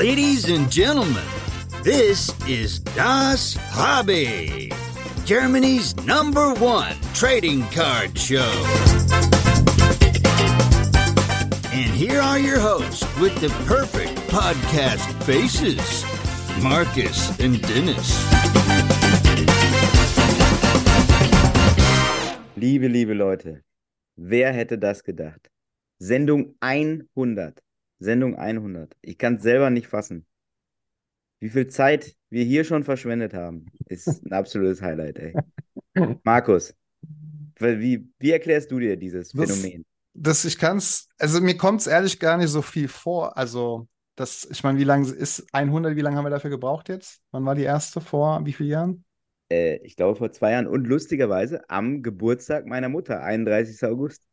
Ladies and gentlemen, this is Das Hobby, Germany's number one trading card show. And here are your hosts with the perfect podcast faces Marcus and Dennis. Liebe, liebe Leute, wer hätte das gedacht? Sendung 100. Sendung 100. Ich kann es selber nicht fassen. Wie viel Zeit wir hier schon verschwendet haben, ist ein absolutes Highlight, ey. Markus, wie, wie erklärst du dir dieses Das- Phänomen? Das, ich kann es, also mir kommt es ehrlich gar nicht so viel vor. Also, das, ich meine, wie lange ist 100, wie lange haben wir dafür gebraucht jetzt? Wann war die erste? Vor wie vielen Jahren? Äh, ich glaube vor zwei Jahren und lustigerweise am Geburtstag meiner Mutter, 31. August,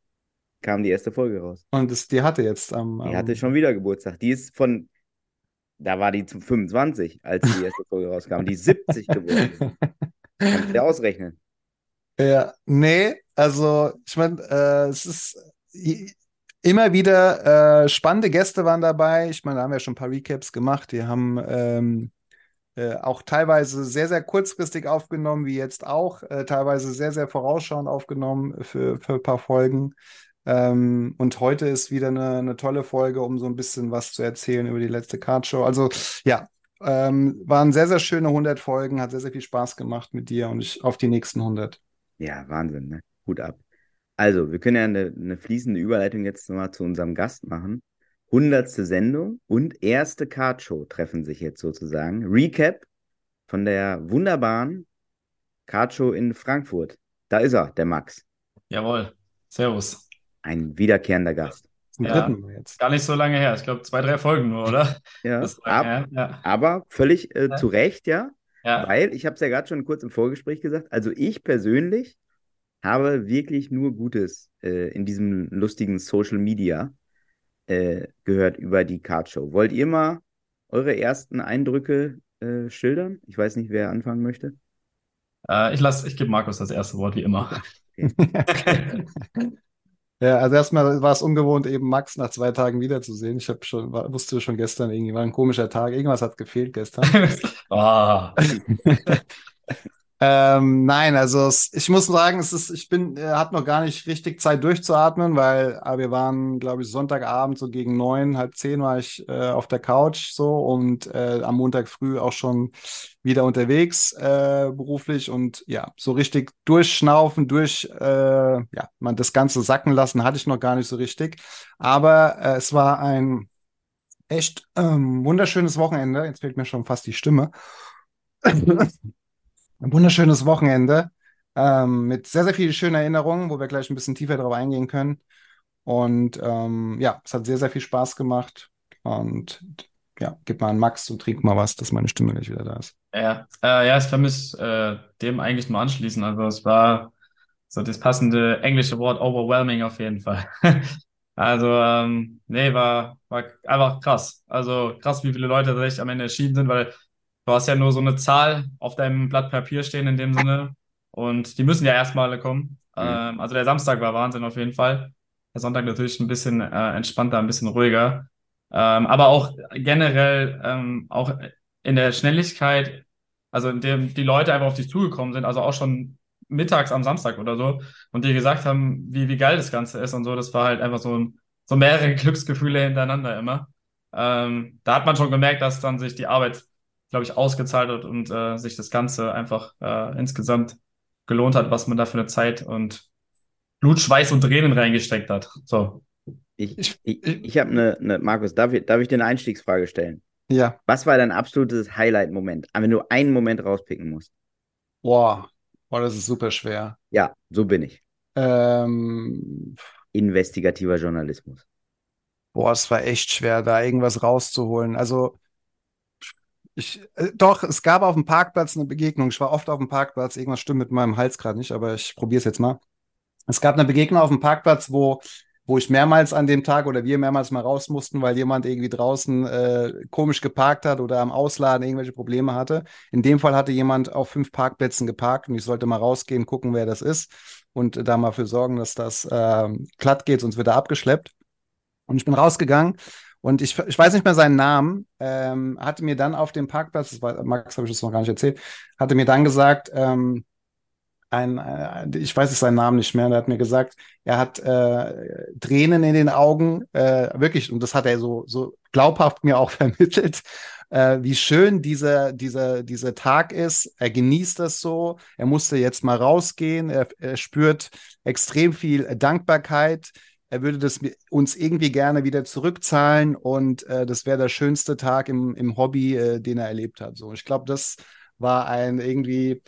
kam die erste Folge raus. Und das, die hatte jetzt am. Die am- hatte schon wieder Geburtstag. Die ist von, da war die zu 25, als die erste Folge rauskam. Die ist 70 geworden. Kannst du dir ausrechnen. Ja, nee, also ich meine, äh, es ist immer wieder äh, spannende Gäste waren dabei. Ich meine, da haben wir schon ein paar Recaps gemacht. Die haben ähm, äh, auch teilweise sehr, sehr kurzfristig aufgenommen, wie jetzt auch, äh, teilweise sehr, sehr vorausschauend aufgenommen für, für ein paar Folgen. Ähm, und heute ist wieder eine, eine tolle Folge, um so ein bisschen was zu erzählen über die letzte Cardshow. Also ja, ähm, waren sehr, sehr schöne 100 Folgen, hat sehr, sehr viel Spaß gemacht mit dir und ich auf die nächsten 100. Ja, Wahnsinn, ne? Hut ab. Also, wir können ja eine, eine fließende Überleitung jetzt nochmal zu unserem Gast machen. Hundertste Sendung und erste Cardshow treffen sich jetzt sozusagen. Recap von der wunderbaren Cardshow in Frankfurt. Da ist er, der Max. Jawohl. Servus. Ein wiederkehrender Gast. Zum Ja. dritten Mal jetzt. Gar nicht so lange her. Ich glaube, zwei, drei Folgen nur, oder? Ja, ab. Ja. aber völlig äh, Ja. zu Recht, ja. Ja. Weil, ich habe es ja gerade schon kurz im Vorgespräch gesagt, also ich persönlich habe wirklich nur Gutes äh, in diesem lustigen Social Media äh, gehört über die Cardshow. Wollt ihr mal eure ersten Eindrücke äh, schildern? Ich weiß nicht, wer anfangen möchte. Äh, ich lass, ich gebe Markus das erste Wort, wie immer. Ja, also erstmal war es ungewohnt, eben Max nach zwei Tagen wiederzusehen. Ich habe schon, war, wusste schon gestern, irgendwie war ein komischer Tag. Irgendwas hat gefehlt gestern. Ah, Ähm, nein, also es, ich muss sagen, es ist, ich bin, äh, hat noch gar nicht richtig Zeit durchzuatmen, weil äh, wir waren, glaube ich, Sonntagabend so gegen neun, halb zehn war ich äh, auf der Couch so und äh, am Montag früh auch schon wieder unterwegs äh, beruflich und ja, so richtig durchschnaufen, durch, äh, ja, man das Ganze sacken lassen hatte ich noch gar nicht so richtig, aber äh, es war ein echt ähm, wunderschönes Wochenende. Jetzt fehlt mir schon fast die Stimme. Ein wunderschönes Wochenende ähm, mit sehr, sehr vielen schönen Erinnerungen, wo wir gleich ein bisschen tiefer drauf eingehen können. Und ähm, ja, es hat sehr, sehr viel Spaß gemacht. Und ja, gib mal an Max und trink mal was, dass meine Stimme gleich wieder da ist. ja. Äh, ja, ich kann äh, dem eigentlich nur anschließen. Also es war so das passende englische Wort overwhelming auf jeden Fall. Also, ähm, nee, war, war einfach krass. Also krass, wie viele Leute tatsächlich am Ende erschienen sind, weil du hast ja nur so eine Zahl auf deinem Blatt Papier stehen in dem Sinne. Und die müssen ja erstmal alle kommen. Mhm. Ähm, also der Samstag war Wahnsinn auf jeden Fall. Der Sonntag natürlich ein bisschen äh, entspannter, ein bisschen ruhiger. Ähm, aber auch generell ähm, auch in der Schnelligkeit, also in dem die Leute einfach auf dich zugekommen sind, also auch schon mittags am Samstag oder so und dir gesagt haben, wie, wie geil das Ganze ist und so. Das war halt einfach so, ein, so mehrere Glücksgefühle hintereinander immer. Ähm, da hat man schon gemerkt, dass dann sich die Arbeit, glaube ich, ausgezahlt hat und äh, sich das Ganze einfach äh, insgesamt gelohnt hat, was man da für eine Zeit und Blut, Schweiß und Tränen reingesteckt hat. So. Ich, Ich- ich, habe eine, eine, Markus, darf ich, darf ich dir eine Einstiegsfrage stellen? Ja, Was war dein absolutes Highlight-Moment? Aber Wenn du einen Moment rauspicken musst. boah, boah, das ist super schwer. Ja, so bin ich. Ähm, Investigativer Journalismus. Boah, es war echt schwer, da irgendwas rauszuholen. Also, ich, äh, doch, es gab auf dem Parkplatz eine Begegnung. Ich war oft auf dem Parkplatz. Irgendwas stimmt mit meinem Hals gerade nicht, aber ich probiere es jetzt mal. Es gab eine Begegnung auf dem Parkplatz, wo, wo ich mehrmals an dem Tag oder wir mehrmals mal raus mussten, weil jemand irgendwie draußen äh, komisch geparkt hat oder am Ausladen irgendwelche Probleme hatte. In dem Fall hatte jemand auf fünf Parkplätzen geparkt und ich sollte mal rausgehen, gucken, wer das ist und da mal für sorgen, dass das ähm, glatt geht, sonst wird er abgeschleppt. Und ich bin rausgegangen Und ich, ich weiß nicht mehr seinen Namen, ähm, hatte mir dann auf dem Parkplatz, das war, Max habe ich das noch gar nicht erzählt, hatte mir dann gesagt, ähm, ein, äh, ich weiß jetzt seinen Namen nicht mehr, der hat mir gesagt, er hat äh, Tränen in den Augen, äh, wirklich, und das hat er so, so glaubhaft mir auch vermittelt, äh, wie schön dieser, dieser, dieser Tag ist. Er genießt das so, er musste jetzt mal rausgehen, er, er spürt extrem viel Dankbarkeit. Er würde das uns irgendwie gerne wieder zurückzahlen und äh, das wäre der schönste Tag im, im Hobby, äh, den er erlebt hat. So, ich glaube, das war ein irgendwie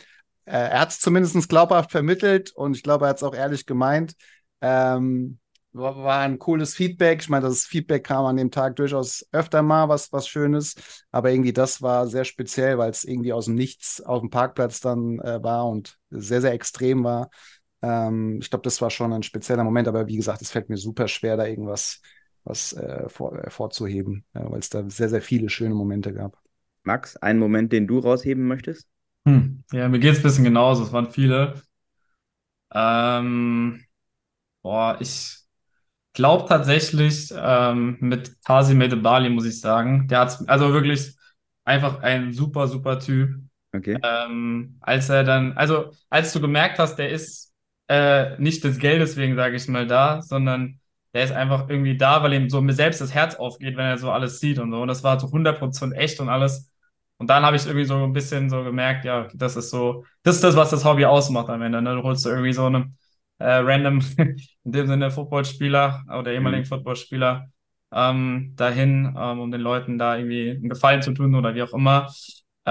äh, er hat es zumindest glaubhaft vermittelt und ich glaube, er hat es auch ehrlich gemeint. Ähm, war, war, ein cooles Feedback. Ich meine, das Feedback kam an dem Tag durchaus öfter mal, was, was Schönes. Aber irgendwie das war sehr speziell, weil es irgendwie aus dem Nichts auf dem Parkplatz dann äh, war und sehr, sehr extrem war. Ähm, ich glaube, das war schon ein spezieller Moment. Aber wie gesagt, es fällt mir super schwer, da irgendwas was, äh, vor, äh, vorzuheben, weil es da sehr, sehr viele schöne Momente gab. Max, einen Moment, den du rausheben möchtest? Hm. Ja, mir geht es ein bisschen genauso. Es waren viele. Ähm, boah, ich glaube tatsächlich ähm, mit Tasi Bali muss ich sagen. Der hat also wirklich einfach ein super, super Typ. Okay. Ähm, als er dann, also als du gemerkt hast, der ist äh, nicht des Geldes wegen, sage ich mal, da, sondern der ist einfach irgendwie da, weil ihm so mir selbst das Herz aufgeht, wenn er so alles sieht und so. Und das war so 100% echt und alles. Und dann habe ich irgendwie so ein bisschen so gemerkt, ja, das ist so, das ist das, was das Hobby ausmacht am Ende. Ne? Du holst du irgendwie so einen äh, random, in dem Sinne Footballspieler oder ehemaligen mhm. Footballspieler ähm, dahin, ähm, um den Leuten da irgendwie einen Gefallen zu tun oder wie auch immer.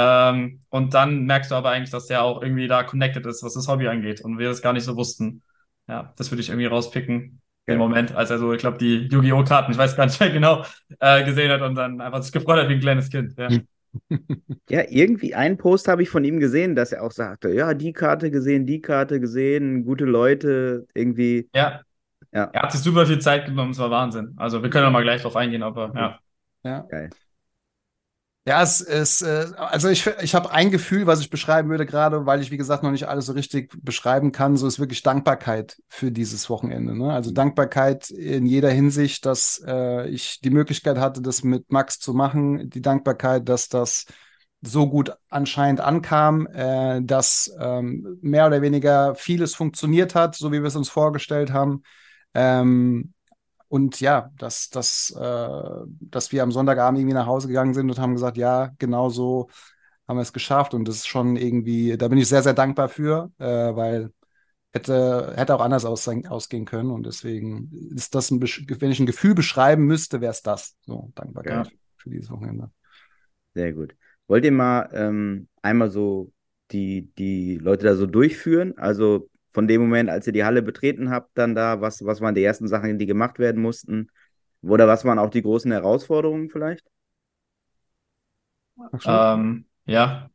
Ähm, und dann merkst du aber eigentlich, dass der auch irgendwie da connected ist, was das Hobby angeht und wir das gar nicht so wussten. Ja, das würde ich irgendwie rauspicken. Ja. Im Moment, als er so, ich glaube, die Yu-Gi-Oh! Karten, ich weiß gar nicht mehr genau, äh, gesehen hat und dann einfach sich gefreut hat wie ein kleines Kind. Ja. Ja, irgendwie einen Post habe ich von ihm gesehen, dass er auch sagte, ja, die Karte gesehen, die Karte gesehen, gute Leute, irgendwie. Ja. ja. Er hat sich super viel Zeit genommen, es war Wahnsinn. Also wir können auch mal gleich drauf eingehen, aber ja. Ja. Geil. Ja, es ist, äh, also ich, ich habe ein Gefühl, was ich beschreiben würde, gerade weil ich, wie gesagt, noch nicht alles so richtig beschreiben kann. So ist wirklich Dankbarkeit für dieses Wochenende. Ne? Also Dankbarkeit in jeder Hinsicht, dass äh, ich die Möglichkeit hatte, das mit Max zu machen. Die Dankbarkeit, dass das so gut anscheinend ankam, äh, dass ähm, mehr oder weniger vieles funktioniert hat, so wie wir es uns vorgestellt haben. Ähm, und ja, dass, dass, äh, dass wir am Sonntagabend irgendwie nach Hause gegangen sind und haben gesagt, ja, genau so haben wir es geschafft. Und das ist schon irgendwie, da bin ich sehr, sehr dankbar für, äh, weil hätte, hätte auch anders aus, ausgehen können. Und deswegen ist das ein, wenn ich ein Gefühl beschreiben müsste, wäre es das. So, Dankbarkeit ja. für dieses Wochenende. Sehr gut. Wollt ihr mal ähm, einmal so die, die Leute da so durchführen? Also von dem Moment, als ihr die Halle betreten habt, dann da, was, was waren die ersten Sachen, die gemacht werden mussten? Oder was waren auch die großen Herausforderungen vielleicht? Ähm, ja,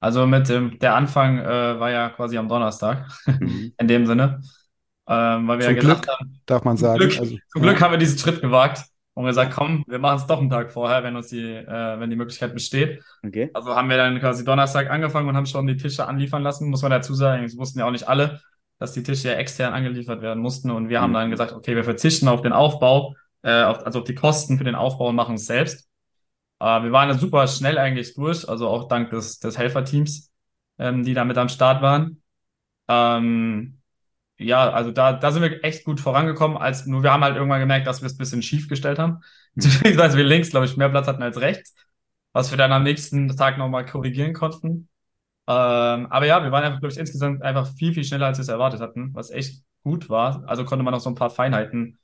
also mit dem, der Anfang äh, war ja quasi am Donnerstag, mhm. in dem Sinne. Ähm, weil wir zum ja Glück, haben, darf man sagen. Glück, also, zum Glück haben wir diesen Schritt gewagt und gesagt, komm, wir machen es doch einen Tag vorher, wenn uns die, äh, wenn die Möglichkeit besteht. Okay. Also haben wir dann quasi Donnerstag angefangen und haben schon die Tische anliefern lassen, muss man dazu sagen. Das wussten ja auch nicht alle, dass die Tische ja extern angeliefert werden mussten. Und wir mhm. haben dann gesagt, okay, wir verzichten auf den Aufbau, äh, auf, also auf die Kosten für den Aufbau und machen es selbst. Äh, wir waren dann super schnell eigentlich durch, also auch dank des, des Helferteams, ähm, die da mit am Start waren. Ähm, ja, also da, da sind wir echt gut vorangekommen, als nur wir haben halt irgendwann gemerkt, dass wir es ein bisschen schief gestellt haben. Beziehungsweise wir links, glaube ich, mehr Platz hatten als rechts, was wir dann am nächsten Tag nochmal korrigieren konnten. Ähm, aber ja, wir waren einfach, glaube ich, insgesamt einfach viel, viel schneller, als wir es erwartet hatten, was echt gut war. Also konnte man auch so ein paar Feinheiten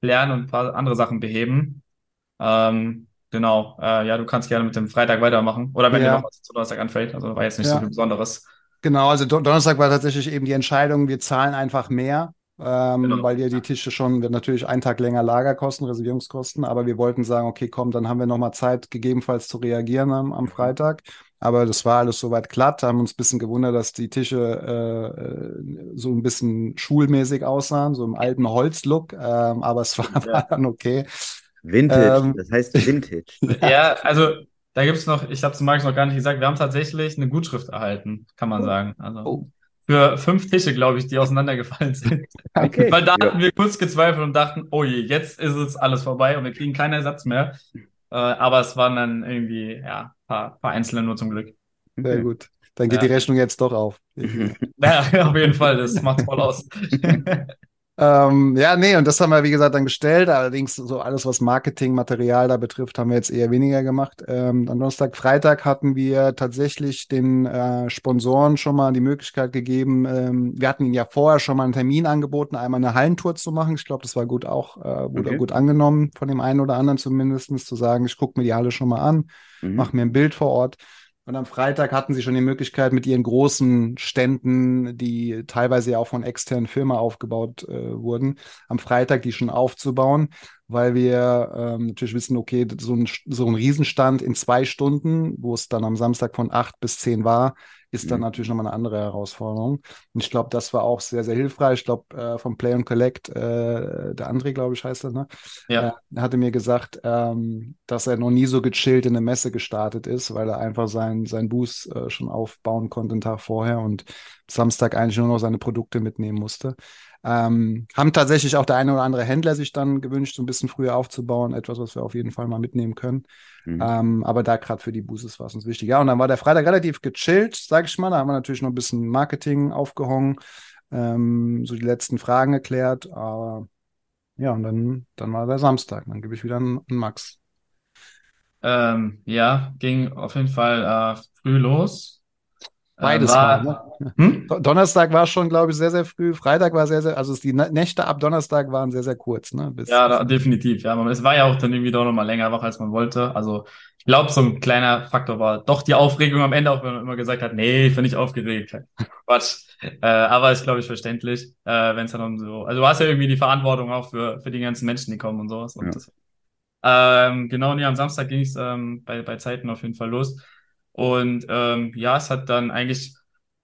lernen und ein paar andere Sachen beheben. Ähm, genau, äh, ja, du kannst gerne mit dem Freitag weitermachen. Oder wenn ja. dir noch was zu Donnerstag anfällt. Also war jetzt nicht ja. so viel Besonderes. Genau, also Donnerstag war tatsächlich eben die Entscheidung, wir zahlen einfach mehr, ähm, genau. weil wir die Tische schon natürlich einen Tag länger Lagerkosten, Reservierungskosten, aber wir wollten sagen, okay, komm, dann haben wir nochmal Zeit, gegebenenfalls zu reagieren am, am Freitag. Aber das war alles soweit glatt, haben uns ein bisschen gewundert, dass die Tische äh, äh, so ein bisschen schulmäßig aussahen, so im alten Holzlook, ähm, aber es war, ja. war dann okay. Vintage, ähm, das heißt Vintage. ja, also da gibt es noch, ich habe es Markus noch gar nicht gesagt, wir haben tatsächlich eine Gutschrift erhalten, kann man oh. sagen. Also oh. für fünf Tische, glaube ich, die auseinandergefallen sind. Okay. Weil da Ja. hatten wir kurz gezweifelt und dachten, oh je, jetzt ist es alles vorbei und wir kriegen keinen Ersatz mehr. Äh, aber es waren dann irgendwie, ja, paar, paar Einzelne nur zum Glück. Sehr gut. Dann geht Ja. die Rechnung jetzt doch auf. Ja, auf jeden Fall, das macht voll aus. Ähm, ja, nee, und das haben wir, wie gesagt, dann gestellt. Allerdings so alles, was Marketingmaterial da betrifft, haben wir jetzt eher weniger gemacht. Ähm, am Donnerstag, Freitag hatten wir tatsächlich den äh, Sponsoren schon mal die Möglichkeit gegeben. Ähm, wir hatten ihnen ja vorher schon mal einen Termin angeboten, einmal eine Hallentour zu machen. Ich glaube, das war gut auch, äh, wurde Okay. gut angenommen von dem einen oder anderen zumindestens zu sagen, ich gucke mir die Halle schon mal an Mhm. mach mir ein Bild vor Ort. Und am Freitag hatten sie schon die Möglichkeit, mit ihren großen Ständen, die teilweise ja auch von externen Firmen aufgebaut äh, wurden, am Freitag die schon aufzubauen, weil wir ähm, natürlich wissen, okay, so ein, so ein Riesenstand in zwei Stunden, wo es dann am Samstag von acht bis zehn war, ist dann Mhm. natürlich nochmal eine andere Herausforderung. Und ich glaube, das war auch sehr, sehr hilfreich. Ich glaube, äh, vom Play and Collect, äh, der André, glaube ich, heißt er, ne? Ja. Äh, hatte mir gesagt, ähm, dass er noch nie so gechillt in eine Messe gestartet ist, weil er einfach sein, sein Boost äh, schon aufbauen konnte den Tag vorher und Samstag eigentlich nur noch seine Produkte mitnehmen musste. Ähm, haben tatsächlich auch der eine oder andere Händler sich dann gewünscht, so ein bisschen früher aufzubauen, etwas, was wir auf jeden Fall mal mitnehmen können. Mhm. Ähm, aber da gerade für die Boosters war es uns wichtig. Ja, und dann war der Freitag relativ gechillt, sage ich mal. Da haben wir natürlich noch ein bisschen Marketing aufgehangen, ähm, so die letzten Fragen geklärt. Aber ja, und dann, dann war der Samstag. Dann gebe ich wieder an, an Max. Ähm, ja, ging auf jeden Fall äh, früh los. Äh, Beides war, war, ne? hm? Do- Donnerstag war schon, glaube ich, sehr, sehr früh. Freitag war sehr, sehr, also die Nä- Nächte ab Donnerstag waren sehr, sehr kurz, ne? Bis, Ja, da, definitiv. Ja, es war ja auch dann irgendwie doch noch mal länger wach, als man wollte. Also ich glaube, so ein kleiner Faktor war doch die Aufregung am Ende, auch wenn man immer gesagt hat, nee, ich bin nicht aufgeregt. Quatsch. Äh, aber ist, glaube ich, verständlich, äh, wenn es dann um so. Also du hast ja irgendwie die Verantwortung auch für, für die ganzen Menschen, die kommen und sowas. Und Ja. das, ähm, genau, nee, am Samstag ging es ähm, bei, bei Zeiten auf jeden Fall los. Und ähm, ja, es hat dann eigentlich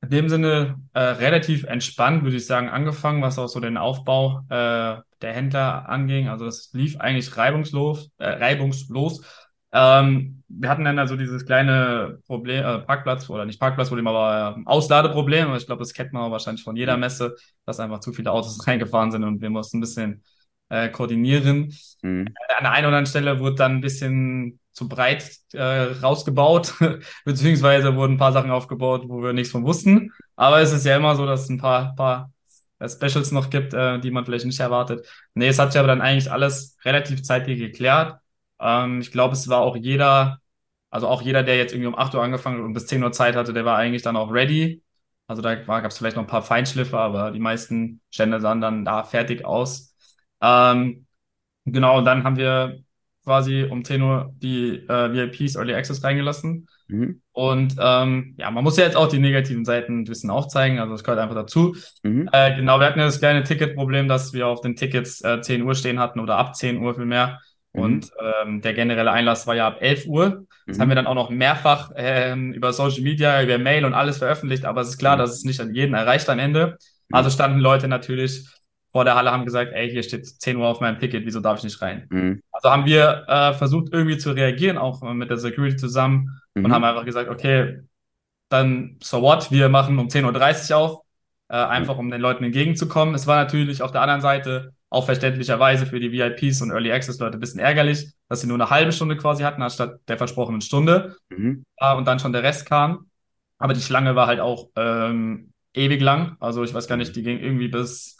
in dem Sinne äh, relativ entspannt, würde ich sagen, angefangen, was auch so den Aufbau äh, der Händler anging. Also es lief eigentlich reibungslos, äh, reibungslos. Ähm, wir hatten dann also dieses kleine Problem, äh, Parkplatz oder nicht Parkplatzproblem, aber äh, Ausladeproblem. Aber ich glaube, das kennt man auch wahrscheinlich von jeder Messe, dass einfach zu viele Autos reingefahren sind und wir mussten ein bisschen äh, koordinieren. Mhm. An der einen oder anderen Stelle wurde dann ein bisschen zu breit äh, rausgebaut, beziehungsweise wurden ein paar Sachen aufgebaut, wo wir nichts von wussten. Aber es ist ja immer so, dass es ein paar, paar äh, Specials noch gibt, äh, die man vielleicht nicht erwartet. Nee, es hat sich aber dann eigentlich alles relativ zeitig geklärt. Ähm, ich glaube, es war auch jeder, also auch jeder, der jetzt irgendwie um 8 Uhr angefangen hat und bis 10 Uhr Zeit hatte, der war eigentlich dann auch ready. Also da gab es vielleicht noch ein paar Feinschliffe, aber die meisten Stände sahen dann da fertig aus. Ähm, genau, und dann haben wir quasi um 10 Uhr die äh, VIPs Early Access reingelassen. Mhm. Und ähm, ja, man muss ja jetzt auch die negativen Seiten ein bisschen aufzeigen, also das gehört einfach dazu. Mhm. Äh, genau, wir hatten ja das kleine Ticketproblem, dass wir auf den Tickets äh, 10 Uhr stehen hatten oder ab 10 Uhr vielmehr. Mhm. Und ähm, der generelle Einlass war ja ab 11 Uhr. Das Mhm. haben wir dann auch noch mehrfach ähm, über Social Media, über Mail und alles veröffentlicht, aber es ist klar, Mhm. dass es nicht an jeden erreicht am Ende. Mhm. Also standen Leute natürlich vor der Halle, haben gesagt, ey, hier steht 10 Uhr auf meinem Ticket, wieso darf ich nicht rein? Mhm. Also haben wir äh, versucht irgendwie zu reagieren, auch mit der Security zusammen und Mhm. haben einfach gesagt, okay, dann so what, wir machen um 10.30 Uhr auf, äh, einfach um den Leuten entgegenzukommen. Es war natürlich auf der anderen Seite auch verständlicherweise für die VIPs und Early Access Leute ein bisschen ärgerlich, dass sie nur eine halbe Stunde quasi hatten, anstatt der versprochenen Stunde Mhm. äh, und dann schon der Rest kam. Aber die Schlange war halt auch ähm, ewig lang. Also ich weiß gar nicht, die ging irgendwie bis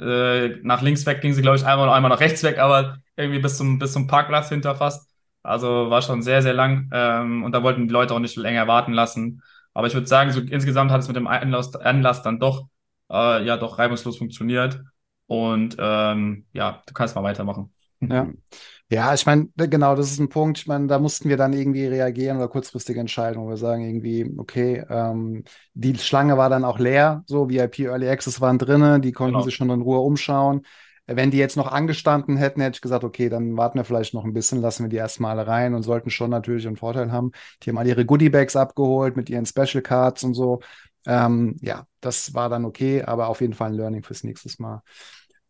äh, nach links weg ging sie, glaube ich, einmal und einmal nach rechts weg, aber irgendwie bis zum, bis zum Parkplatz hinter fast. Also war schon sehr, sehr lang. Ähm, und da wollten die Leute auch nicht länger warten lassen. Aber ich würde sagen, so insgesamt hat es mit dem Anlass, Anlass dann doch, äh, ja, doch reibungslos funktioniert. Und ähm, ja, du kannst mal weitermachen. Ja. Ja, ich meine, genau, das ist ein Punkt. Ich meine, da mussten wir dann irgendwie reagieren oder kurzfristig entscheiden, wo wir sagen irgendwie, okay, ähm, die Schlange war dann auch leer, so VIP Early Access waren drinnen, die konnten Genau. sich schon in Ruhe umschauen. Wenn die jetzt noch angestanden hätten, hätte ich gesagt, okay, dann warten wir vielleicht noch ein bisschen, lassen wir die erstmal rein und sollten schon natürlich einen Vorteil haben. Die haben alle ihre Goodie-Bags abgeholt mit ihren Special Cards und so. Ähm, ja, das war dann okay, aber auf jeden Fall ein Learning fürs nächste Mal.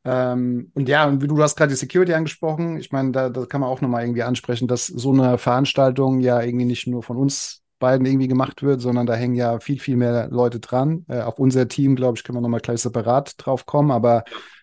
Ähm, und ja, und wie du, hast gerade die Security angesprochen. Ich meine, da, da kann man auch nochmal irgendwie ansprechen, dass so eine Veranstaltung ja irgendwie nicht nur von uns beiden irgendwie gemacht wird, sondern da hängen ja viel, viel mehr Leute dran. Äh, auf unser Team, glaube ich, können wir nochmal gleich separat drauf kommen, aber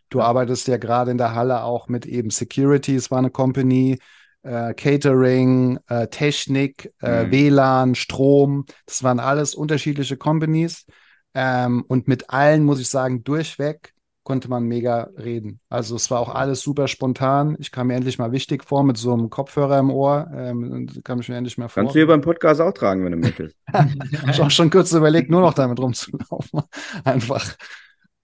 du arbeitest ja gerade in der Halle auch mit eben Security, es war eine Company, äh, Catering, äh, Technik, äh, Mhm. WLAN, Strom. Das waren alles unterschiedliche Companies. Ähm, und mit allen, muss ich sagen, durchweg konnte man mega reden. Also es war auch alles super spontan. Ich kam mir endlich mal wichtig vor mit so einem Kopfhörer im Ohr. Ähm, kam ich mir endlich mal vor. Kannst du hier beim Podcast auch tragen, wenn du möchtest. Ich habe auch schon kurz überlegt, nur noch damit rumzulaufen. Einfach.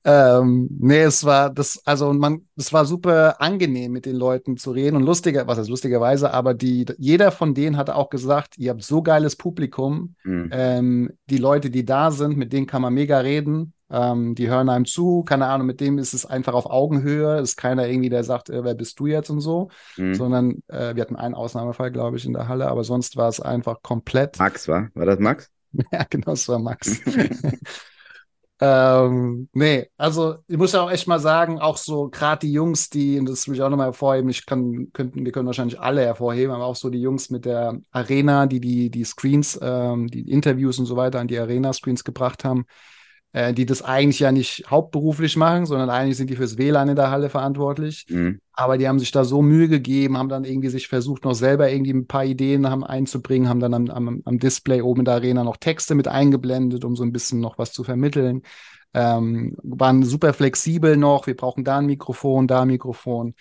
Ähm, nee, es war das, also und man, es war super angenehm, mit den Leuten zu reden und lustiger, was heißt lustigerweise, aber die, jeder von denen hatte auch gesagt, ihr habt so geiles Publikum, Mhm. ähm, die Leute, die da sind, mit denen kann man mega reden, ähm, die hören einem zu, keine Ahnung, mit dem ist es einfach auf Augenhöhe, ist keiner irgendwie, der sagt, äh, wer bist du jetzt und so, Mhm. sondern äh, wir hatten einen Ausnahmefall, glaube ich, in der Halle, aber sonst war es einfach komplett. Max, war? War das Max? Ja, genau, das war Max. ähm, nee, also ich muss ja auch echt mal sagen, auch so gerade die Jungs, die, und das will ich auch nochmal hervorheben, ich kann, könnten, wir können wahrscheinlich alle hervorheben, aber auch so die Jungs mit der Arena, die die, die Screens, ähm, die Interviews und so weiter an die Arena-Screens gebracht haben, äh, die das eigentlich ja nicht hauptberuflich machen, sondern eigentlich sind die fürs WLAN in der Halle verantwortlich. Mhm. Aber die haben sich da so Mühe gegeben, haben dann irgendwie sich versucht, noch selber irgendwie ein paar Ideen haben einzubringen, haben dann am, am, am Display oben in der Arena noch Texte mit eingeblendet, um so ein bisschen noch was zu vermitteln. Ähm, waren super flexibel noch. Wir brauchen da ein Mikrofon, da ein Mikrofon.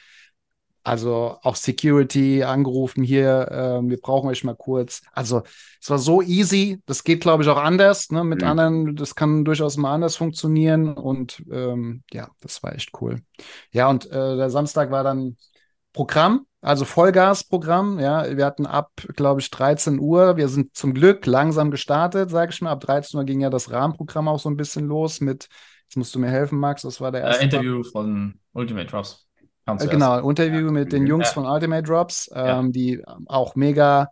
Also auch Security angerufen hier, ähm, wir brauchen euch mal kurz. Also es war so easy. Das geht, glaube ich, auch anders. Ne? Mit Mhm. anderen, das kann durchaus mal anders funktionieren. Und ähm, ja, das war echt cool. Ja, und äh, der Samstag war dann Programm, also Vollgasprogramm. Ja, wir hatten ab, glaube ich, 13 Uhr. Wir sind zum Glück langsam gestartet, sage ich mal. Ab 13 Uhr ging ja das Rahmenprogramm auch so ein bisschen los mit, jetzt musst du mir helfen, Max, das war der erste. Äh, Interview von Ultimate Drops. Kam Äh. Genau, Interview mit den. Jungs Ja. von Ultimate Drops, Ja. ähm, die auch mega,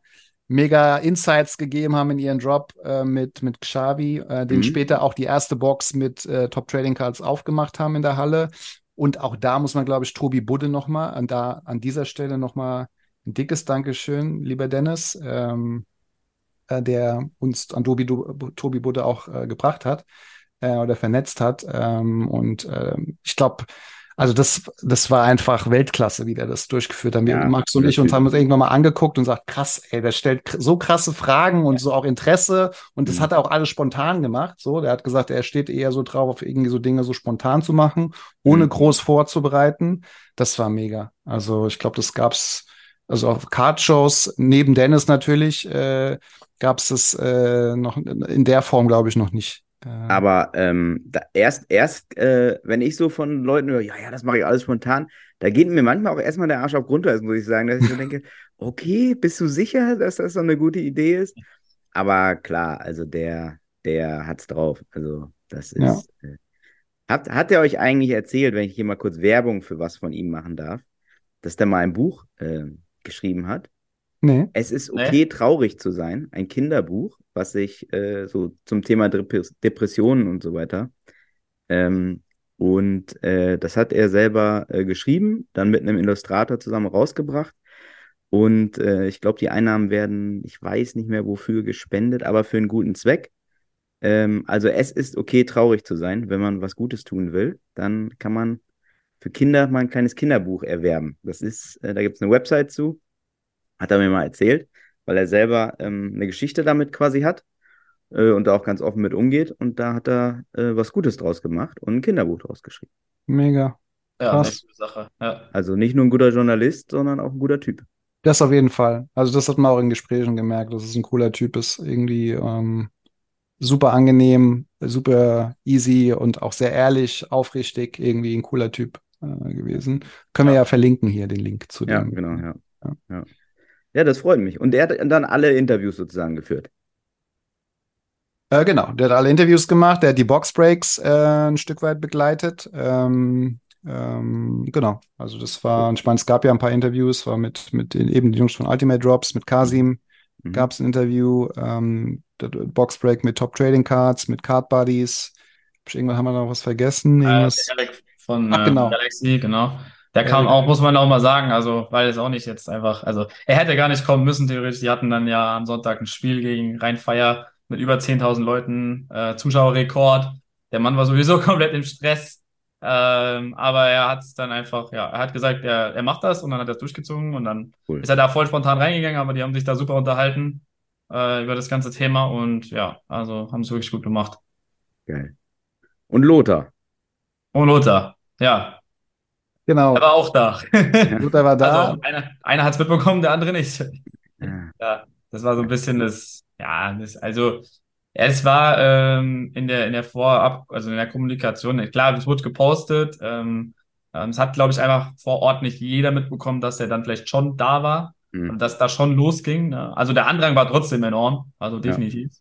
mega Insights gegeben haben in ihren Drop äh, mit, mit Xavi, äh, den Mhm. später auch die erste Box mit äh, Top Trading Cards aufgemacht haben in der Halle. Und auch da muss man, glaube ich, Tobi Budde nochmal, an, da, an dieser Stelle nochmal ein dickes Dankeschön, lieber Dennis, ähm, äh, der uns an Tobi, Tobi Budde auch äh, gebracht hat oder vernetzt hat. Ähm, und ähm, ich glaube, also das, das war einfach Weltklasse, wie der das durchgeführt hat. Ja, Max und ich uns haben uns irgendwann mal angeguckt und sagt, krass, ey, der stellt so krasse Fragen und so auch Interesse. Und das Mhm. hat er auch alles spontan gemacht. So, der hat gesagt, er steht eher so drauf, auf irgendwie so Dinge so spontan zu machen, ohne Mhm. groß vorzubereiten. Das war mega. Also ich glaube, das gab's also auf Card-Shows, neben Dennis natürlich, äh, gab es das äh, noch in der Form, glaube ich, noch nicht. Äh, Aber ähm, da erst, erst äh, wenn ich so von Leuten höre, ja, ja, das mache ich alles spontan, da geht mir manchmal auch erstmal der Arsch auf Grundeis, muss ich sagen, dass ich so denke, okay, bist du sicher, dass das so eine gute Idee ist? Aber klar, also der, der hat's drauf. Also das ist. Ja. Äh, hat, hat er euch eigentlich erzählt, wenn ich hier mal kurz Werbung für was von ihm machen darf, dass der mal ein Buch äh, geschrieben hat? Nee. Es ist Nee. okay, traurig zu sein. Ein Kinderbuch, was sich äh, so zum Thema Depres- Depressionen und so weiter. Ähm, und äh, das hat er selber äh, geschrieben, dann mit einem Illustrator zusammen rausgebracht. Und äh, ich glaube, die Einnahmen werden, ich weiß nicht mehr wofür, gespendet, aber für einen guten Zweck. Ähm, also es ist okay, traurig zu sein. Wenn man was Gutes tun will, dann kann man für Kinder mal ein kleines Kinderbuch erwerben. Das ist, äh, da gibt es eine Website zu, hat er mir mal erzählt, weil er selber ähm, eine Geschichte damit quasi hat äh, und da auch ganz offen mit umgeht. Und da hat er äh, was Gutes draus gemacht und ein Kinderbuch draus geschrieben. Mega. Ja, Krass. eine gute Sache. Ja. Also nicht nur ein guter Journalist, sondern auch ein guter Typ. Das auf jeden Fall. Also das hat man auch in Gesprächen gemerkt, dass es ein cooler Typ ist. Irgendwie ähm, super angenehm, super easy und auch sehr ehrlich, aufrichtig. Irgendwie ein cooler Typ äh, gewesen. Können wir ja verlinken hier, den Link zu Ja, dem. genau, ja. Ja. Ja. das freut mich. Und er hat dann alle Interviews sozusagen geführt. Äh, genau, der hat alle Interviews gemacht, der hat die Boxbreaks äh, ein Stück weit begleitet. Ähm, ähm, genau, also das war, ich meine, es gab ja ein paar Interviews, war mit, mit den, eben den Jungs von Ultimate Drops, mit Kasim Mhm. gab es ein Interview, ähm, der Boxbreak mit Top Trading Cards, mit Card Buddies. Hab ich irgendwann haben wir noch was vergessen? Äh, der Alec von Ach, äh, genau. Galaxy, genau. Der kam auch, muss man auch mal sagen, also, weil es auch nicht jetzt einfach, also, er hätte gar nicht kommen müssen, theoretisch. Die hatten dann ja am Sonntag ein Spiel gegen Rhein-Feier mit über 10.000 Leuten, äh, Zuschauerrekord. Der Mann war sowieso komplett im Stress. Ähm, aber er hat es dann einfach, ja, er hat gesagt, er, er macht das und dann hat er es durchgezogen und dann Cool. ist er da voll spontan reingegangen, aber die haben sich da super unterhalten, äh, über das ganze Thema und ja, also haben es wirklich gut gemacht. Geil. Und Lothar. Und Lothar, ja, Genau. er war auch da. Luther war da. Also einer, einer hat es mitbekommen, der andere nicht. Ja. Ja, das war so ein bisschen das, ja, das, also es war ähm, in der in der Vorab, also in der Kommunikation, klar, es wurde gepostet. Ähm, ähm, es hat, glaube ich, einfach vor Ort nicht jeder mitbekommen, dass er dann vielleicht schon da war Mhm. und dass da schon losging. Ne? Also der Andrang war trotzdem enorm, also definitiv,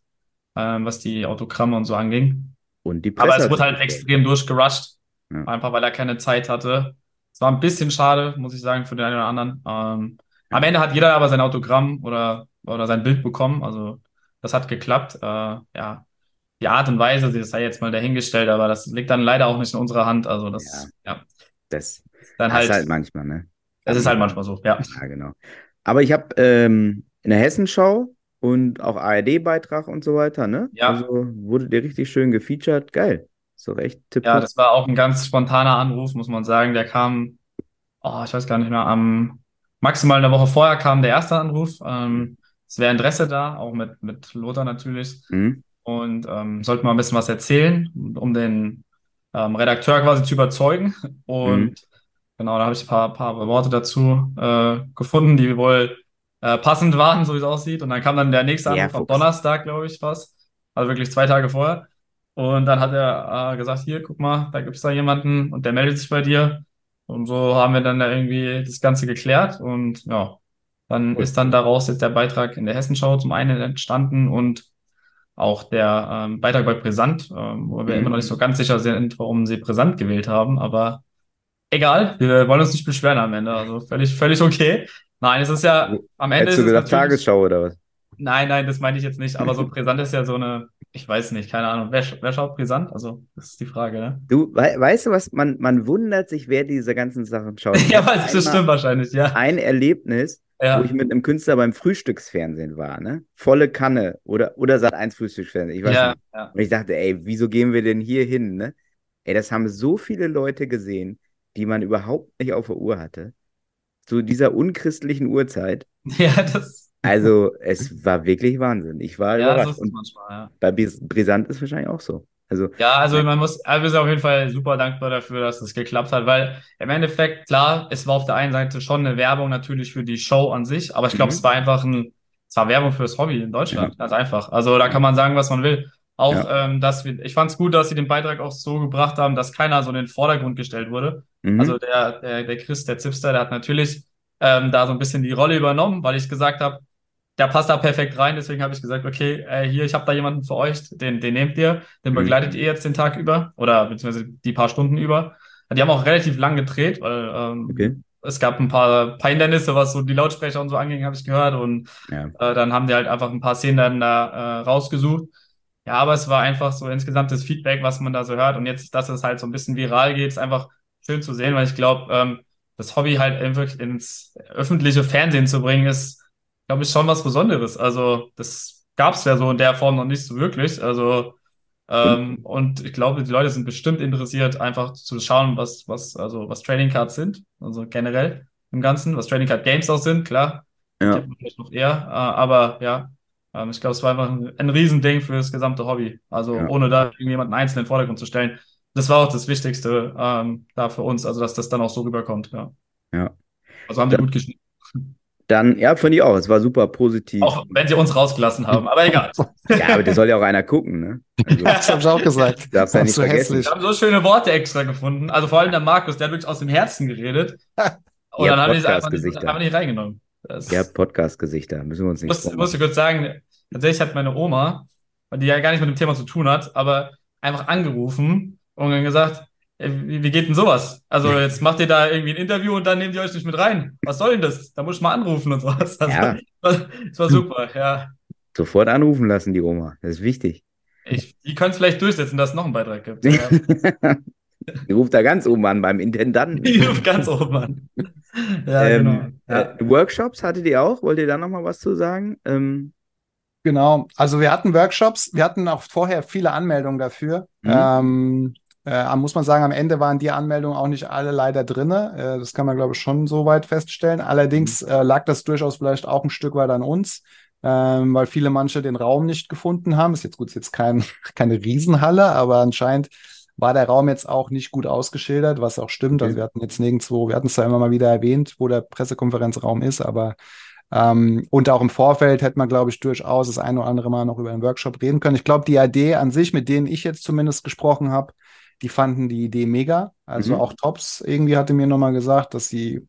ähm, was die Autogramme und so anging. Und die Presse. Aber es wurde halt extrem durchgerusht, Ja. einfach weil er keine Zeit hatte. Es war ein bisschen schade, muss ich sagen, für den einen oder anderen. Ähm, am Ende hat jeder aber sein Autogramm oder, oder sein Bild bekommen. Also das hat geklappt. Äh, ja, die Art und Weise, das sei jetzt mal dahingestellt, aber das liegt dann leider auch nicht in unserer Hand. Also das, ja, Das, dann das halt, ist halt manchmal, ne? das ist halt manchmal so, ja. Ja, genau. Aber ich habe ähm, in der Hessenschau und auch ARD-Beitrag und so weiter, ne? Ja. Also wurde der richtig schön gefeatured. Geil. Ist doch echt Ja, das war auch ein ganz spontaner Anruf, muss man sagen. Der kam, oh, ich weiß gar nicht mehr, am maximal eine Woche vorher kam der erste Anruf. Ähm, es wäre Interesse da, auch mit, mit Lothar natürlich. Mhm. Und ähm, sollten mal ein bisschen was erzählen, um den ähm, Redakteur quasi zu überzeugen. Und Mhm. genau, da habe ich ein paar, paar Worte dazu äh, gefunden, die wohl äh, passend waren, so wie es aussieht. Und dann kam dann der nächste Ja, Anruf am Fuchs. Donnerstag, glaube ich, was. Also wirklich zwei Tage vorher. Und dann hat er äh, gesagt, hier, guck mal, da gibt's da jemanden und der meldet sich bei dir. Und so haben wir dann da irgendwie das Ganze geklärt. Und ja, dann Cool. ist dann daraus jetzt der Beitrag in der Hessenschau zum einen entstanden und auch der ähm, Beitrag bei Brisant, ähm, wo wir Mhm. immer noch nicht so ganz sicher sind, warum sie Brisant gewählt haben. Aber egal, wir wollen uns nicht beschweren am Ende. Also völlig, völlig okay. Nein, es ist ja am Ende Hättest du natürlich- Tagesschau oder was? Nein, nein, das meine ich jetzt nicht. Aber so brisant ist ja so eine, ich weiß nicht, keine Ahnung. Wer, wer schaut brisant? Also, das ist die Frage, ne? Du, wei weißt du was? Man, man wundert sich, wer diese ganzen Sachen schaut. Ja, das einmal stimmt wahrscheinlich, ja. Ein Erlebnis, Ja, wo ich mit einem Künstler beim Frühstücksfernsehen war, ne? Volle Kanne oder, oder Sat1 Frühstücksfernsehen, ich weiß ja, nicht. ja. Und ich dachte, ey, wieso gehen wir denn hier hin, ne? Ey, das haben so viele Leute gesehen, die man überhaupt nicht auf der Uhr hatte. Zu dieser unchristlichen Uhrzeit. Ja, das, Also, es war wirklich Wahnsinn. Ich war ja, so überrascht. ist es manchmal, ja. bei Bris- Brisant ist wahrscheinlich auch so. Also, Ja, also man muss, also wir sind auf jeden Fall super dankbar dafür, dass das geklappt hat, weil im Endeffekt, klar, es war auf der einen Seite schon eine Werbung natürlich für die Show an sich, aber ich glaube, Mhm. es war einfach ein, es war Werbung fürs Hobby in Deutschland, ganz einfach. Also da kann man sagen, was man will. Auch, ähm, dass wir, ich fand es gut, dass sie den Beitrag auch so gebracht haben, dass keiner so in den Vordergrund gestellt wurde. mhm. Also der, der, der Chris, der Zipster, der hat natürlich ähm, da so ein bisschen die Rolle übernommen, weil ich gesagt habe, der passt da perfekt rein. Deswegen habe ich gesagt, okay, äh, hier, ich habe da jemanden für euch, den, den nehmt ihr, den Mhm. begleitet ihr jetzt den Tag über oder beziehungsweise die paar Stunden über. Die haben auch relativ lang gedreht, weil ähm, Okay. es gab ein paar, paar Hindernisse, was so die Lautsprecher und so anging, habe ich gehört. Und Ja. äh, dann haben die halt einfach ein paar Szenen dann da äh, rausgesucht. Ja, aber es war einfach so insgesamt das Feedback, was man da so hört. Und jetzt, dass es halt so ein bisschen viral geht, ist einfach schön zu sehen, weil ich glaube, ähm, das Hobby halt wirklich ins öffentliche Fernsehen zu bringen, ist, glaube ich, schon was Besonderes. Also, das gab es ja so in der Form noch nicht so wirklich. Also, ähm, und ich glaube, die Leute sind bestimmt interessiert, einfach zu schauen, was, was, also, was Trading Cards sind. Also generell im Ganzen, was Trading Card Games auch sind, klar. Ja. Vielleicht noch eher, äh, aber ja, ähm, ich glaube, es war einfach ein, ein Riesending für das gesamte Hobby. Also Ja. ohne da irgendjemanden einzeln in den Vordergrund zu stellen. Das war auch das Wichtigste ähm, da für uns, also dass das dann auch so rüberkommt. Ja. Ja. Also haben die Ja. gut geschnitten. Dann, ja, finde ich auch. Es war super positiv. Auch wenn sie uns rausgelassen haben, aber egal. Ja, aber das soll ja auch einer gucken, ne? Also, Das habe ich auch gesagt. Darfst ja nicht so vergessen. hässlich. Wir haben so schöne Worte extra gefunden. Also vor allem der Markus, der hat wirklich aus dem Herzen geredet. Und Ihr dann haben die es einfach nicht, Podcast-Gesichter. einfach nicht reingenommen. Das, habt Podcast-Gesichter, müssen wir uns nicht muss, muss ich kurz sagen, tatsächlich hat meine Oma, die ja gar nicht mit dem Thema zu tun hat, aber einfach angerufen und dann gesagt, "Ey, wie, wie geht denn sowas? Also jetzt macht ihr da irgendwie ein Interview und dann nehmt ihr euch nicht mit rein. Was soll denn das? Da muss ich mal anrufen und sowas. Also, Ja. das, das war super, ja. Sofort anrufen lassen, die Oma. Das ist wichtig. Ich, die können es vielleicht durchsetzen, dass es noch einen Beitrag gibt. Ja. Die ruft da ganz oben an beim Intendanten. Die ruft ganz oben an. Ja, Ähm, genau. Ja. Äh, Workshops hattet ihr auch? Wollt ihr da nochmal was zu sagen? Ähm, Genau, also wir hatten Workshops, wir hatten auch vorher viele Anmeldungen dafür. Mhm. Ähm, äh, muss man sagen, am Ende waren die Anmeldungen auch nicht alle leider drinne. Äh, das kann man, glaube ich, schon so weit feststellen. Allerdings äh, lag das durchaus vielleicht auch ein Stück weit an uns, ähm, weil viele manche den Raum nicht gefunden haben. Ist jetzt gut, ist jetzt kein, keine Riesenhalle, aber anscheinend war der Raum jetzt auch nicht gut ausgeschildert, was auch stimmt. Also Okay. wir hatten jetzt nirgendwo, wir hatten es ja immer mal wieder erwähnt, wo der Pressekonferenzraum ist, aber ähm, und auch im Vorfeld hätte man, glaube ich, durchaus das eine oder andere Mal noch über einen Workshop reden können. Ich glaube, die Idee an sich, mit denen ich jetzt zumindest gesprochen habe, die fanden die Idee mega. Also Mhm. auch Tops irgendwie hatte mir nochmal gesagt, dass sie,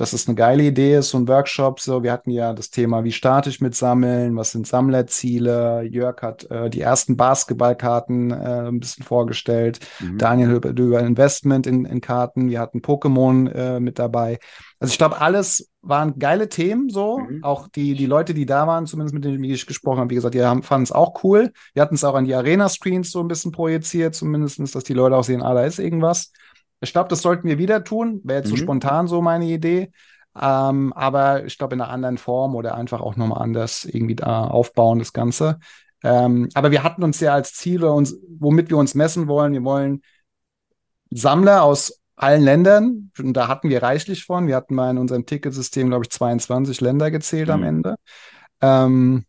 dass es eine geile Idee ist, so ein Workshop. So, wir hatten ja das Thema, wie starte ich mit Sammeln, was sind Sammlerziele. Jörg hat äh, die ersten Basketballkarten äh, ein bisschen vorgestellt. mhm. Daniel über, Investment in, in Karten. Wir hatten Pokémon äh, mit dabei. Also ich glaube, alles waren geile Themen so. Mhm. Auch die, die Leute, die da waren, zumindest mit denen ich gesprochen habe, wie gesagt, die haben- fanden es auch cool. Wir hatten es auch an die Arena-Screens so ein bisschen projiziert, zumindestens, dass die Leute auch sehen, ah, da ist irgendwas. Ich glaube, das sollten wir wieder tun. Wäre jetzt so Mhm. spontan so meine Idee. Ähm, aber ich glaube, in einer anderen Form oder einfach auch nochmal anders irgendwie da aufbauen, das Ganze. Ähm, aber wir hatten uns ja als Ziel, oder uns, womit wir uns messen wollen, wir wollen Sammler aus allen Ländern, und da hatten wir reichlich von. Wir hatten mal in unserem Ticketsystem, glaube ich, 22 Länder gezählt am Mhm. Ende. Ähm,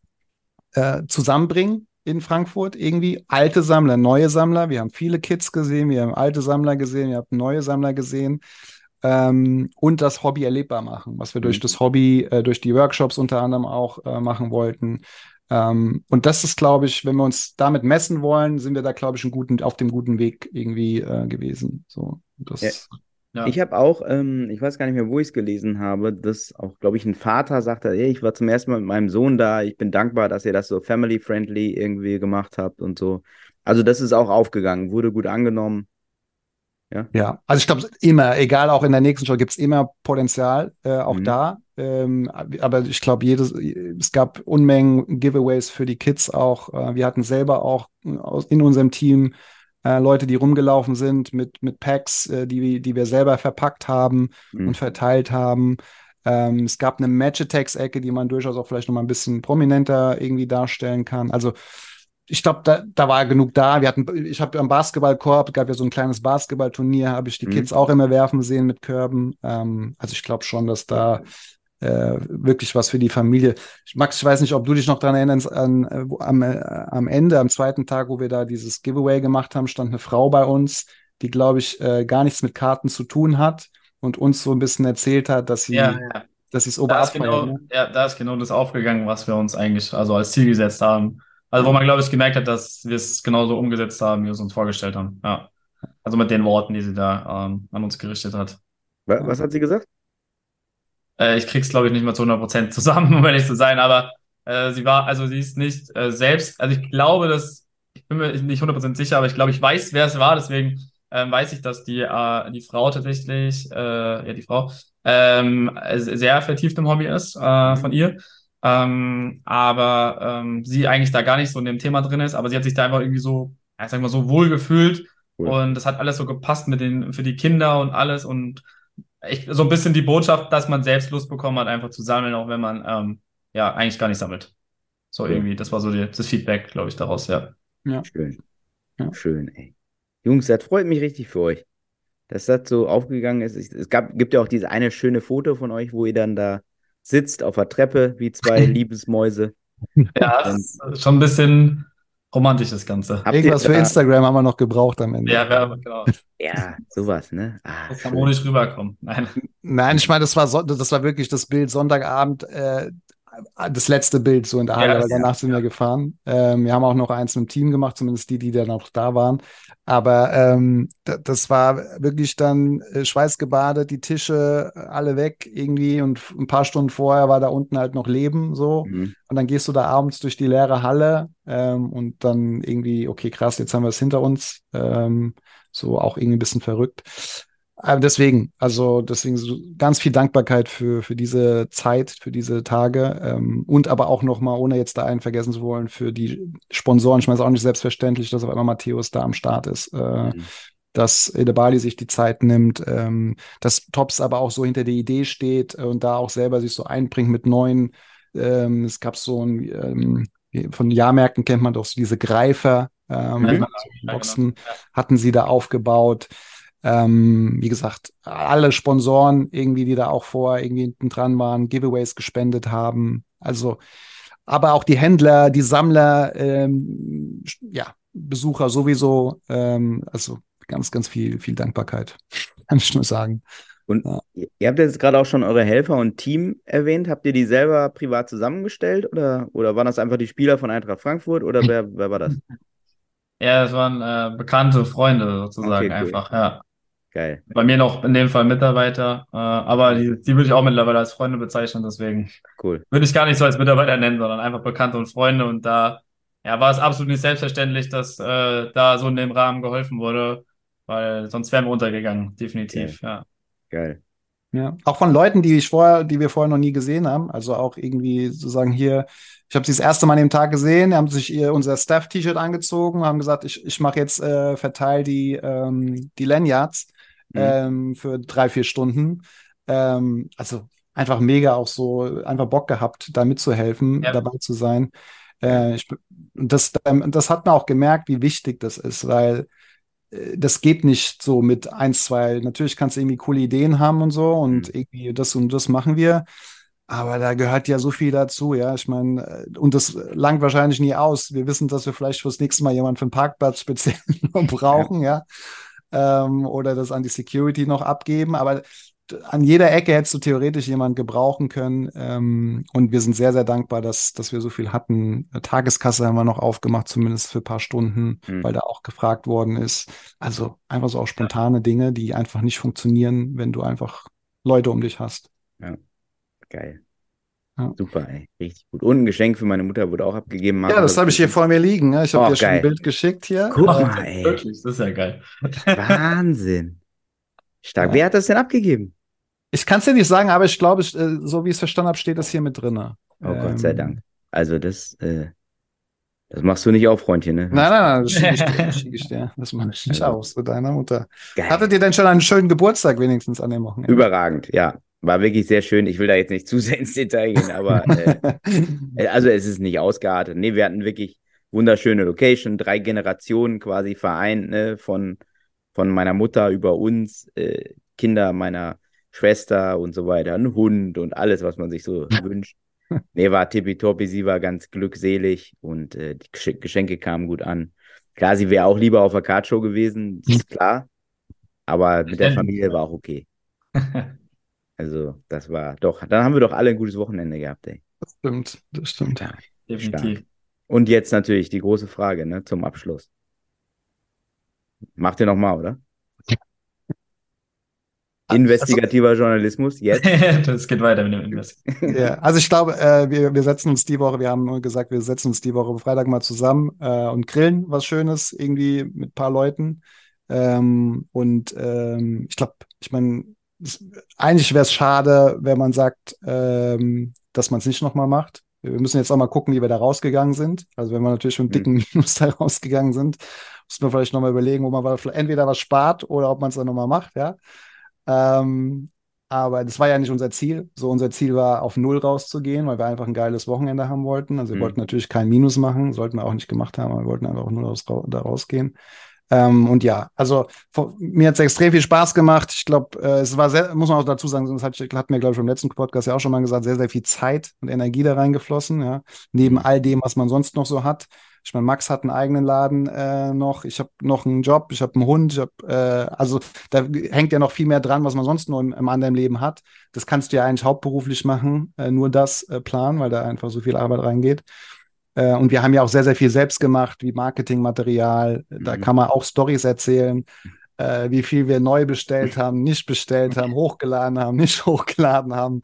äh, zusammenbringen in Frankfurt irgendwie alte Sammler, neue Sammler. Wir haben viele Kids gesehen, wir haben alte Sammler gesehen, wir haben neue Sammler gesehen. Ähm, und das Hobby erlebbar machen, was wir durch Mhm. das Hobby, äh, durch die Workshops unter anderem auch äh, machen wollten. Ähm, und das ist, glaube ich, wenn wir uns damit messen wollen, sind wir da, glaube ich, einen guten, auf dem guten Weg irgendwie äh, gewesen. So, das, Ja. Ja. Ich habe auch, ähm, ich weiß gar nicht mehr, wo ich es gelesen habe, dass auch, glaube ich, ein Vater sagte, ey, ich war zum ersten Mal mit meinem Sohn da, ich bin dankbar, dass ihr das so family-friendly irgendwie gemacht habt und so. Also das ist auch aufgegangen, wurde gut angenommen. Ja, also ich glaube immer, egal, auch in der nächsten Show gibt es immer Potenzial, äh, auch Mhm. da. Ähm, aber ich glaube, jedes, es gab Unmengen Giveaways für die Kids auch. Äh, wir hatten selber auch äh, in unserem Team äh, Leute, die rumgelaufen sind mit, mit Packs, äh, die, die wir selber verpackt haben Mhm. und verteilt haben. Ähm, es gab eine Match-Attacks-Ecke, die man durchaus auch vielleicht noch mal ein bisschen prominenter irgendwie darstellen kann. Also ich glaube, da, da war genug da. Wir hatten, ich habe am Basketballkorb, gab ja so ein kleines Basketballturnier, habe ich die Mhm. Kids auch immer werfen sehen mit Körben. Ähm, also ich glaube schon, dass da äh, wirklich was für die Familie. Max, ich weiß nicht, ob du dich noch daran erinnerst, an, äh, wo, am, äh, am Ende, am zweiten Tag, wo wir da dieses Giveaway gemacht haben, stand eine Frau bei uns, die, glaube ich, äh, gar nichts mit Karten zu tun hat und uns so ein bisschen erzählt hat, dass sie, Ja, ja. dass sie es Da ist genau, ne? ja, da ist genau das aufgegangen, was wir uns eigentlich also als Ziel gesetzt haben. Also wo man, glaube ich, gemerkt hat, dass wir es genauso umgesetzt haben, wie wir es uns vorgestellt haben. Ja. Also mit den Worten, die sie da ähm, an uns gerichtet hat. Wa- Was hat sie gesagt? Äh, ich krieg's, glaube ich, nicht mal zu 100% zusammen, um ehrlich zu sein, aber äh, sie war, also sie ist nicht äh, selbst, also ich glaube, dass, ich bin mir nicht 100% sicher, aber ich glaube, ich weiß, wer es war, deswegen ähm, weiß ich, dass die, äh, die Frau tatsächlich, äh, ja, die Frau, ähm, sehr vertieft im Hobby ist äh, von ihr. Ähm, aber ähm, sie eigentlich da gar nicht so in dem Thema drin ist, aber sie hat sich da einfach irgendwie so, ja, sag mal, so wohl gefühlt Cool. und das hat alles so gepasst mit den, für die Kinder und alles und ich, so ein bisschen die Botschaft, dass man selbst Lust bekommen hat, einfach zu sammeln, auch wenn man ähm, ja eigentlich gar nicht sammelt. So Ja. irgendwie, das war so die, das Feedback, glaube ich, daraus, ja. Schön. Ja. Schön, ey. Jungs, das freut mich richtig für euch, dass das so aufgegangen ist. Ich, es gab, gibt ja auch dieses eine schöne Foto von euch, wo ihr dann da sitzt auf der Treppe wie zwei Liebesmäuse. Ja, das ist schon ein bisschen romantisch, das Ganze. Habt Irgendwas ihr für Instagram haben wir noch gebraucht am Ende. Ja, ja, genau. Ja, sowas, ne? Ah, schön. harmonisch rüberkommen. Nein. Nein, ich meine, das war, so, das war wirklich das Bild Sonntagabend, äh, das letzte Bild so in der Halle, Ja, weil danach sind wir gefahren. Ähm, wir haben auch noch eins im Team gemacht, zumindest die, die dann noch da waren. Aber ähm, da- das war wirklich dann äh, schweißgebadet, die Tische äh, alle weg irgendwie und ein paar Stunden vorher war da unten halt noch Leben so. Mhm. Und dann gehst du da abends durch die leere Halle ähm, und dann irgendwie, okay, krass, jetzt haben wir es hinter uns. Ähm, so auch irgendwie ein bisschen verrückt. Aber deswegen, also deswegen so ganz viel Dankbarkeit für, für diese Zeit, für diese Tage ähm, und aber auch nochmal, ohne jetzt da einen vergessen zu wollen, für die Sponsoren. Ich meine, es ist auch nicht selbstverständlich, dass auf einmal Matthäus da am Start ist. Äh, Mhm. dass Edebali sich die Zeit nimmt, ähm, dass Tops aber auch so hinter der Idee steht und da auch selber sich so einbringt mit neuen. Ähm, es gab so ein, ähm, von Jahrmärkten kennt man doch so diese Greifer, ähm, Ja, mhm. Boxen hatten sie da aufgebaut. Ähm, wie gesagt, alle Sponsoren irgendwie, die da auch vor irgendwie hinten dran waren, Giveaways gespendet haben. Also, aber auch die Händler, die Sammler, ähm, ja, Besucher sowieso. Ähm, also ganz, ganz viel, viel Dankbarkeit, kann ich nur sagen. Und ja. ihr habt jetzt gerade auch schon eure Helfer und Team erwähnt. Habt ihr die selber privat zusammengestellt oder, oder waren das einfach die Spieler von Eintracht Frankfurt oder wer, wer war das? Ja, es waren äh, bekannte Freunde sozusagen okay, cool. einfach, ja. Geil. Bei mir noch in dem Fall Mitarbeiter, äh, aber die, die würde ich auch mittlerweile als Freunde bezeichnen, deswegen cool. würde ich gar nicht so als Mitarbeiter nennen, sondern einfach Bekannte und Freunde und da ja, war es absolut nicht selbstverständlich, dass äh, da so in dem Rahmen geholfen wurde, weil sonst wären wir untergegangen, definitiv, Geil. ja. Geil. Ja, auch von Leuten, die ich vorher, die wir vorher noch nie gesehen haben. Also auch irgendwie sozusagen hier, ich habe sie das erste Mal an dem Tag gesehen, haben sich ihr unser Staff-T-Shirt angezogen, haben gesagt, ich, ich mache jetzt, äh, verteile die, ähm, die Lanyards mhm. ähm, für drei, vier Stunden. Ähm, also einfach mega auch so, einfach Bock gehabt, da mitzuhelfen, ja. dabei zu sein. Äh, ich, das, das hat man auch gemerkt, wie wichtig das ist, weil das geht nicht so mit eins, zwei. Natürlich kannst du irgendwie coole Ideen haben und so und mhm. irgendwie das und das machen wir. Aber da gehört ja so viel dazu, ja. Ich meine, und das langt wahrscheinlich nie aus. Wir wissen, dass wir vielleicht fürs nächste Mal jemanden für den Parkplatz speziell brauchen, ja. ja. Ähm, oder das an die Security noch abgeben. Aber an jeder Ecke hättest du theoretisch jemanden gebrauchen können. Ähm, und wir sind sehr, sehr dankbar, dass, dass wir so viel hatten. Tageskasse haben wir noch aufgemacht, zumindest für ein paar Stunden, mhm. weil da auch gefragt worden ist. Also einfach so auch spontane Dinge, die einfach nicht funktionieren, wenn du einfach Leute um dich hast. Ja, geil. Ja. Super, ey. Richtig gut. Und ein Geschenk für meine Mutter wurde auch abgegeben. Ja, das habe ich hier vor mir liegen. Ne? Ich habe oh, dir schon ein Bild geschickt hier. Guck mal, ey. Wirklich, das ist ja geil. Wahnsinn. Stark. Ja. Wer hat das denn abgegeben? Ich kann es dir nicht sagen, aber ich glaube, so wie ich es verstanden habe, steht das hier mit drin. Oh ähm, Gott sei Dank. Also das, äh, das machst du nicht auf, Freundchen, ne? Nein, nein, nein, das schicke ich dir. Das, schick ich dir. das mache ich nicht also, aus mit deiner Mutter. Geil. Hattet ihr denn schon einen schönen Geburtstag wenigstens an dem Wochenende? Überragend, ja. War wirklich sehr schön. Ich will da jetzt nicht zu sehr ins Detail gehen, aber äh, also es ist nicht ausgeartet. Nee, wir hatten wirklich wunderschöne Location, drei Generationen quasi vereint, ne? Von, von meiner Mutter über uns, äh, Kinder meiner Schwester und so weiter, ein Hund und alles, was man sich so wünscht. Nee, war tippitoppi, sie war ganz glückselig und äh, die Geschenke kamen gut an. Klar, sie wäre auch lieber auf der Kartshow gewesen, ist klar. Aber mit der Familie war auch okay. Also, das war doch, dann haben wir doch alle ein gutes Wochenende gehabt, ey. Das stimmt, das stimmt. Ja, Definitiv. Und jetzt natürlich die große Frage, ne, zum Abschluss. Macht ihr nochmal, oder? Investigativer also, Journalismus, jetzt. das geht weiter mit dem Invest. ja, also ich glaube, äh, wir, wir setzen uns die Woche, wir haben gesagt, wir setzen uns die Woche Freitag mal zusammen äh, und grillen was Schönes irgendwie mit ein paar Leuten. Ähm, und ähm, ich glaube, ich meine, eigentlich wäre es schade, wenn man sagt, ähm, dass man es nicht nochmal macht. Wir müssen jetzt auch mal gucken, wie wir da rausgegangen sind. Also wenn wir natürlich mit einem dicken Minus da rausgegangen sind, müssen wir vielleicht nochmal überlegen, wo man entweder was spart oder ob man es dann nochmal macht, ja. Ähm, aber das war ja nicht unser Ziel. So, unser Ziel war, auf Null rauszugehen, weil wir einfach ein geiles Wochenende haben wollten. Also wir mhm. wollten natürlich kein Minus machen, sollten wir auch nicht gemacht haben, aber wir wollten einfach nur raus, da rausgehen. Ähm, und ja, also mir hat es extrem viel Spaß gemacht. Ich glaube, äh, es war sehr, muss man auch dazu sagen, das hat, hat mir, glaube ich, im letzten Podcast ja auch schon mal gesagt, sehr, sehr viel Zeit und Energie da reingeflossen, ja. Neben mhm. all dem, was man sonst noch so hat. Ich meine, Max hat einen eigenen Laden äh, noch, ich habe noch einen Job, ich habe einen Hund, ich habe, äh, also da hängt ja noch viel mehr dran, was man sonst nur im, im anderen Leben hat. Das kannst du ja eigentlich hauptberuflich machen, äh, nur das äh, planen, weil da einfach so viel Arbeit reingeht. Äh, und wir haben ja auch sehr, sehr viel selbst gemacht, wie Marketingmaterial. Da mhm. kann man auch Stories erzählen, äh, wie viel wir neu bestellt haben, nicht bestellt haben, hochgeladen haben, nicht hochgeladen haben,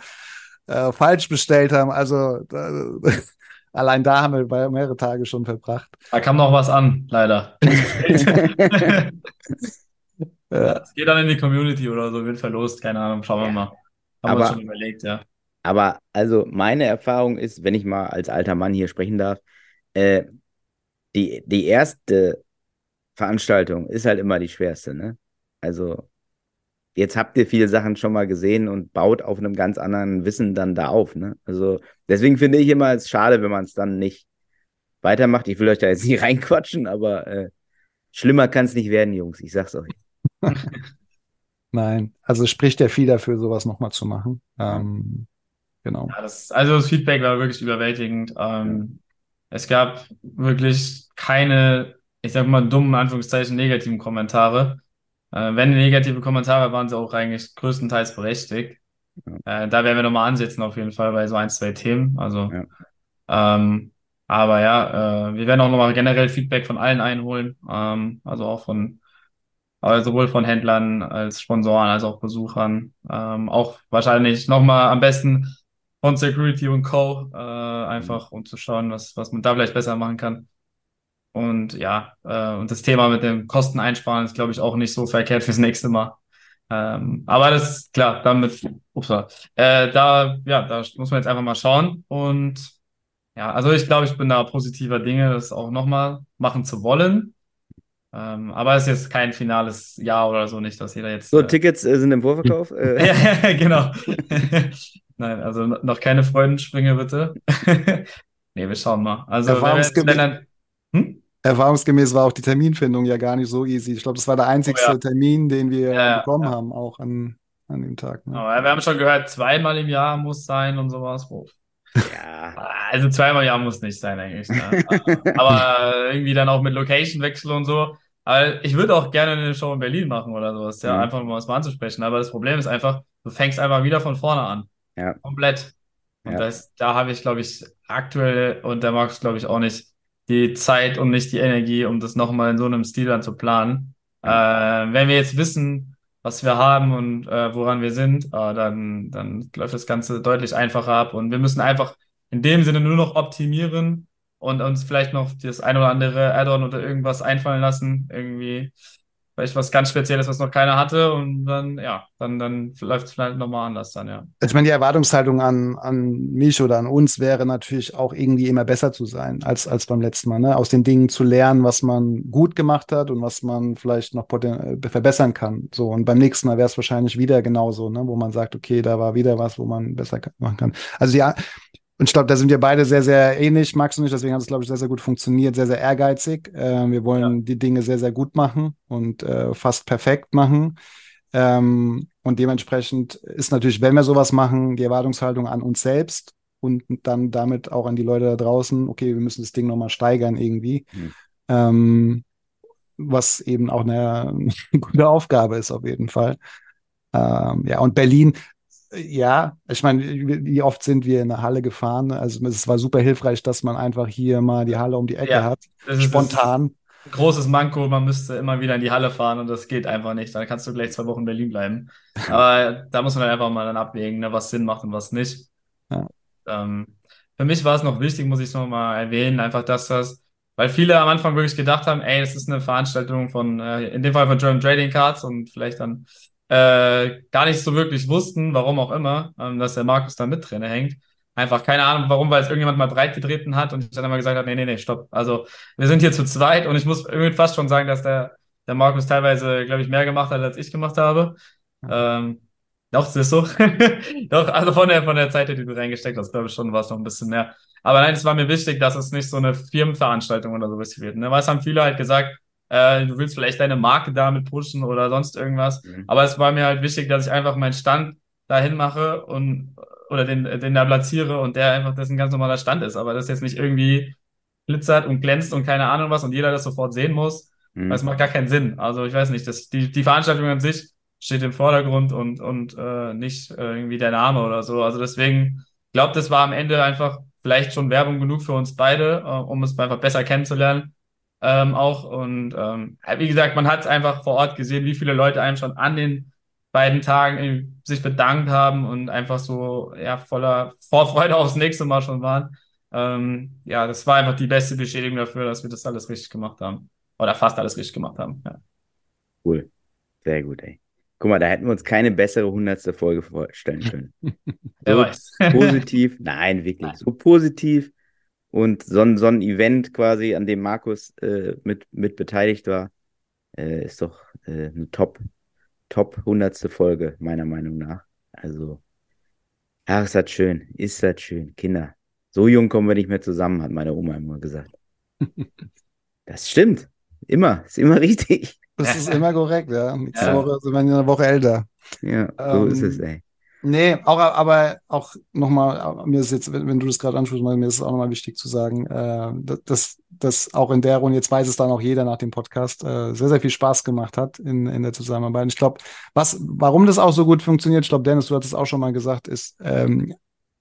äh, falsch bestellt haben. Also allein da haben wir mehrere Tage schon verbracht. Da kam noch was an, leider. Es geht dann in die Community oder so, wird verlost, keine Ahnung, schauen wir mal. Haben aber, wir uns schon überlegt, ja. Aber also meine Erfahrung ist, wenn ich mal als alter Mann hier sprechen darf, äh, die, die erste Veranstaltung ist halt immer die schwerste, ne? Also, jetzt habt ihr viele Sachen schon mal gesehen und baut auf einem ganz anderen Wissen dann da auf, ne? Also, deswegen finde ich immer es schade, wenn man es dann nicht weitermacht. Ich will euch da jetzt nicht reinquatschen, aber äh, schlimmer kann es nicht werden, Jungs. Ich sag's euch. Nein, also spricht ja viel dafür, sowas nochmal zu machen. Ähm, genau. Ja, das, also das Feedback war wirklich überwältigend. Ähm, es gab wirklich keine, ich sag mal, dummen, Anführungszeichen, negativen Kommentare. Äh, wenn negative Kommentare waren sie auch eigentlich größtenteils berechtigt. Äh, da werden wir nochmal ansetzen, auf jeden Fall, bei so ein, zwei Themen. Also, Ja. ähm, aber ja, äh, wir werden auch nochmal generell Feedback von allen einholen. Ähm, also auch von, aber sowohl von Händlern als Sponsoren als auch Besuchern. Ähm, auch wahrscheinlich nochmal am besten von Security und Co. Äh, einfach um zu schauen, was, was man da vielleicht besser machen kann. Und ja, äh, und das Thema mit dem Kosten einsparen ist, glaube ich, auch nicht so verkehrt fürs nächste Mal. Ähm, aber das ist klar, damit, ups, äh, da, ja, da muss man jetzt einfach mal schauen. Und ja, also ich glaube, ich bin da positiver Dinge, das auch nochmal machen zu wollen. Ähm, aber es ist jetzt kein finales Ja oder so, nicht, dass jeder jetzt. So, äh, Tickets äh, sind im Vorverkauf. Äh, ja, genau. Nein, also no- noch keine Freudensprünge, bitte. Nee, wir schauen mal. Also, Erfahrungsgemäß- Ländern, hm? Erfahrungsgemäß war auch die Terminfindung ja gar nicht so easy. Ich glaube, das war der einzigste Oh ja. Termin, den wir Ja, bekommen ja. haben, auch an, an dem Tag. Ne? Aber wir haben schon gehört, zweimal im Jahr muss sein und sowas. Wo- ja. Also zweimal im Jahr muss nicht sein eigentlich. Ne? Aber irgendwie dann auch mit Location-Wechsel und so. Aber ich würde auch gerne eine Show in Berlin machen oder sowas, ja, Mhm. einfach um was mal anzusprechen. Aber das Problem ist einfach, du fängst einfach wieder von vorne an. Ja. Komplett. Und Ja. das, da habe ich, glaube ich, aktuell und der Markus, glaube ich, auch nicht die Zeit und nicht die Energie, um das nochmal in so einem Stil dann zu planen. Äh, wenn wir jetzt wissen, was wir haben und äh, woran wir sind, äh, dann, dann läuft das Ganze deutlich einfacher ab. Und wir müssen einfach in dem Sinne nur noch optimieren und uns vielleicht noch das ein oder andere Add-on oder irgendwas einfallen lassen. Irgendwie vielleicht was ganz Spezielles, was noch keiner hatte. Und dann, ja, dann, dann läuft es vielleicht nochmal anders dann, ja. Ich meine, die Erwartungshaltung an, an mich oder an uns wäre natürlich auch irgendwie immer besser zu sein als, als beim letzten Mal. Ne? Aus den Dingen zu lernen, was man gut gemacht hat und was man vielleicht noch äh, verbessern kann. So, und beim nächsten Mal wäre es wahrscheinlich wieder genauso, ne? wo man sagt, okay, da war wieder was, wo man besser machen kann. Also ja, und ich glaube, da sind wir beide sehr, sehr ähnlich, Max und ich, deswegen hat es, glaube ich, sehr, sehr gut funktioniert, sehr, sehr ehrgeizig. Äh, wir wollen die Dinge sehr, sehr gut machen und äh, fast perfekt machen. Ähm, und dementsprechend ist natürlich, wenn wir sowas machen, die Erwartungshaltung an uns selbst und dann damit auch an die Leute da draußen, okay, wir müssen das Ding nochmal steigern irgendwie. Mhm. Ähm, was eben auch eine, gute Aufgabe ist, auf jeden Fall. Ähm, ja, und Berlin, ja, ich meine, wie oft sind wir in eine Halle gefahren? Also es war super hilfreich, dass man einfach hier mal die Halle um die Ecke Ja, hat, Das ist spontan. großes Manko, man müsste immer wieder in die Halle fahren und das geht einfach nicht. Dann kannst du gleich zwei Wochen in Berlin bleiben. Aber da muss man dann einfach mal dann abwägen, ne, was Sinn macht und was nicht. Ja. Ähm, für mich war es noch wichtig, muss ich es nochmal erwähnen, einfach, dass das, weil viele am Anfang wirklich gedacht haben, ey, das ist eine Veranstaltung von, äh, in dem Fall von German Trading Cards und vielleicht dann äh, gar nicht so wirklich wussten, warum auch immer, ähm, dass der Markus da mit drin hängt. Einfach keine Ahnung, warum, weil es irgendjemand mal breit getreten hat und ich dann immer gesagt habe, nee, nee, nee, stopp. Also wir sind hier zu zweit und ich muss irgendwie fast schon sagen, dass der, der Markus teilweise, glaube ich, mehr gemacht hat, als ich gemacht habe. Ähm, doch, das ist so. Doch, also von der, von der Zeit, die du reingesteckt hast, glaube ich schon, war es noch ein bisschen mehr. Aber nein, es war mir wichtig, dass es nicht so eine Firmenveranstaltung oder sowas wird. Ne? Weil es haben viele halt gesagt, äh, du willst vielleicht deine Marke damit pushen oder sonst irgendwas. Mhm. Aber es war mir halt wichtig, dass ich einfach meinen Stand dahin mache und oder den, den da platziere und der einfach das ein ganz normaler Stand ist. Aber das jetzt nicht irgendwie glitzert und glänzt und keine Ahnung was und jeder das sofort sehen muss. Mhm. Weil es macht gar keinen Sinn. Also ich weiß nicht, das, die, die Veranstaltung an sich steht im Vordergrund und, und äh, nicht äh, irgendwie der Name oder so. Also deswegen, ich glaube, das war am Ende einfach vielleicht schon Werbung genug für uns beide, äh, um es einfach besser kennenzulernen. Ähm, auch. Und ähm, wie gesagt, man hat es einfach vor Ort gesehen, wie viele Leute einem schon an den beiden Tagen sich bedankt haben und einfach so ja voller Vorfreude aufs nächste Mal schon waren. Ähm, ja, das war einfach die beste Bestätigung dafür, dass wir das alles richtig gemacht haben. Oder fast alles richtig gemacht haben. Ja. Cool. Sehr gut, ey. Guck mal, da hätten wir uns keine bessere hundertste Folge vorstellen können. Wer So weiß. positiv, nein, wirklich, so positiv und so ein, so ein Event quasi, an dem Markus äh, mit, mit beteiligt war. Äh, ist doch äh, eine Top, Top 100. Folge, meiner Meinung nach. Also, ach, ist das schön, ist das schön. Kinder, so jung kommen wir nicht mehr zusammen, hat meine Oma immer gesagt. das stimmt. Immer, ist immer richtig. Das ist immer korrekt, ja. Nächste Ja. Woche sind wir eine Woche älter. Ja, so Ähm, ist es, ey. Nee, auch, aber auch nochmal, mir ist jetzt, wenn, wenn du das gerade ansprichst, mir ist es auch nochmal wichtig zu sagen, äh, dass, dass auch in der Runde, jetzt weiß es dann auch jeder nach dem Podcast, äh, sehr, sehr viel Spaß gemacht hat in, in der Zusammenarbeit. Und ich glaube, was, warum das auch so gut funktioniert, ich glaube, Dennis, du hattest es auch schon mal gesagt, ist, ähm,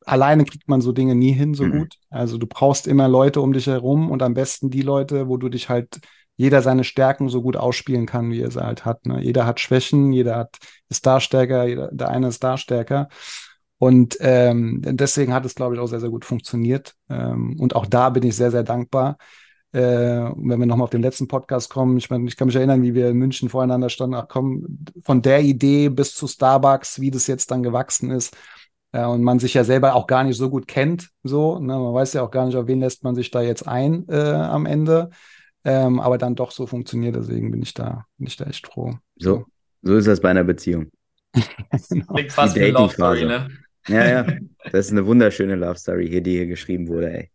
alleine kriegt man so Dinge nie hin so Mhm. gut. Also du brauchst immer Leute um dich herum und am besten die Leute, wo du dich halt jeder seine Stärken so gut ausspielen kann, wie er sie halt hat. Ne? Jeder hat Schwächen, jeder hat, ist da stärker, jeder, der eine ist da stärker. Und ähm, deswegen hat es, glaube ich, auch sehr, sehr gut funktioniert. Ähm, und auch da bin ich sehr, sehr dankbar. Äh, wenn wir nochmal auf den letzten Podcast kommen, ich meine, ich kann mich erinnern, wie wir in München voreinander standen, ach komm, von der Idee bis zu Starbucks, wie das jetzt dann gewachsen ist. Äh, und man sich ja selber auch gar nicht so gut kennt, so, ne? Man weiß ja auch gar nicht, auf wen lässt man sich da jetzt ein äh, am Ende. Ähm, aber dann doch so funktioniert, deswegen bin ich da, bin ich da echt froh. So, so ist das bei einer Beziehung. Genau. Klingt fast Die wie eine Love. Story, ne? Ja, ja. Das ist eine wunderschöne Love Story hier, die hier geschrieben wurde, ey.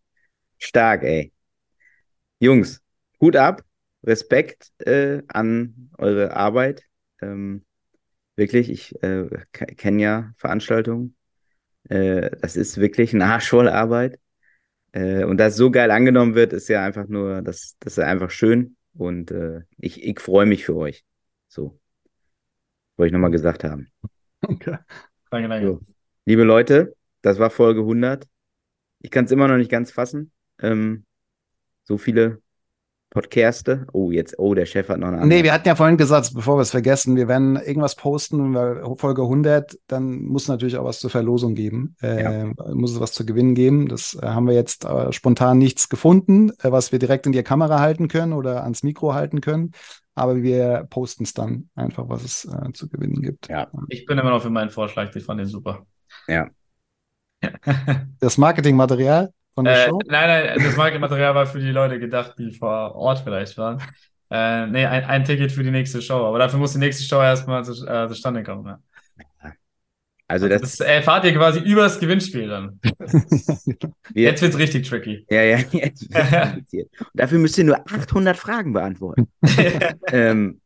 Stark, ey. Jungs, Hut ab, Respekt äh, an eure Arbeit. Ähm, wirklich, ich äh, kenne ja Veranstaltungen. Äh, das ist wirklich eine Arsch Arbeit. Äh, und dass so geil angenommen wird, ist ja einfach nur, das, das ist einfach schön. Und äh, ich, ich freue mich für euch. So. Wollte ich nochmal gesagt haben. Okay. Danke, danke. So. Liebe Leute, das war Folge 100. Ich kann es immer noch nicht ganz fassen. Ähm, so viele Podcaste. Oh, jetzt, oh, der Chef hat noch eine andere. Nee, wir hatten ja vorhin gesagt, bevor wir es vergessen, wir werden irgendwas posten, weil Folge 100, dann muss natürlich auch was zur Verlosung geben. Äh, Muss es was zu gewinnen geben. Das äh, haben wir jetzt äh, spontan nichts gefunden, äh, was wir direkt in die Kamera halten können oder ans Mikro halten können. Aber wir posten es dann einfach, was es äh, zu gewinnen gibt. Ja. Ich bin immer noch für meinen Vorschlag, ich fand den super. Ja. Das Marketingmaterial von der Äh, Show. nein, nein, das Marketingmaterial war für die Leute gedacht, die vor Ort vielleicht waren. Äh, nee, ein, ein Ticket für die nächste Show. Aber dafür muss die nächste Show erstmal zu, äh, zustande kommen. Ja. Also Das, das, das erfahrt ihr quasi übers Gewinnspiel dann. wir, Jetzt wird's richtig tricky. ja, ja, jetzt wird's kompliziert. Und dafür müsst ihr nur 800 Fragen beantworten. ähm,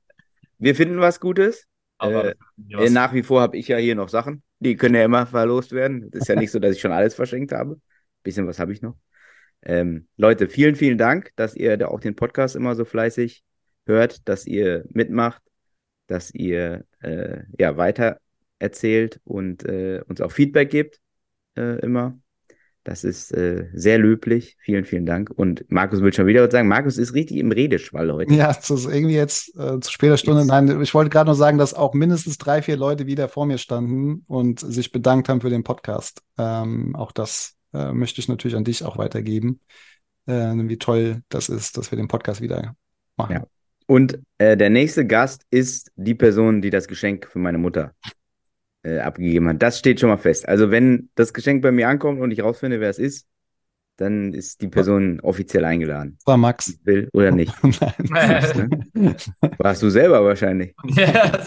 wir finden was Gutes. Aber Äh, Äh, nach wie vor habe ich ja hier noch Sachen. Die können ja immer verlost werden. Das ist ja nicht so, dass ich schon alles verschenkt habe. Bisschen was habe ich noch. Ähm, Leute, vielen, vielen Dank, dass ihr da auch den Podcast immer so fleißig hört, dass ihr mitmacht, dass ihr äh, ja weiter erzählt und äh, uns auch Feedback gebt äh, immer. Das ist äh, sehr löblich. Vielen, vielen Dank. Und Markus will schon wieder was sagen. Markus ist richtig im Redeschwall heute. Ja, das ist irgendwie jetzt äh, zu später Stunde. Jetzt. Nein, ich wollte gerade nur sagen, dass auch mindestens drei, vier Leute wieder vor mir standen und sich bedankt haben für den Podcast. Ähm, auch das äh, möchte ich natürlich an dich auch weitergeben, äh, wie toll das ist, dass wir den Podcast wieder machen. Ja. Und äh, der nächste Gast ist die Person, die das Geschenk für meine Mutter äh, abgegeben hat. Das steht schon mal fest. Also wenn das Geschenk bei mir ankommt und ich rausfinde, wer es ist, dann ist die Person offiziell eingeladen. Das war Max. Will oder nicht. Nein. Warst du selber wahrscheinlich. Ja,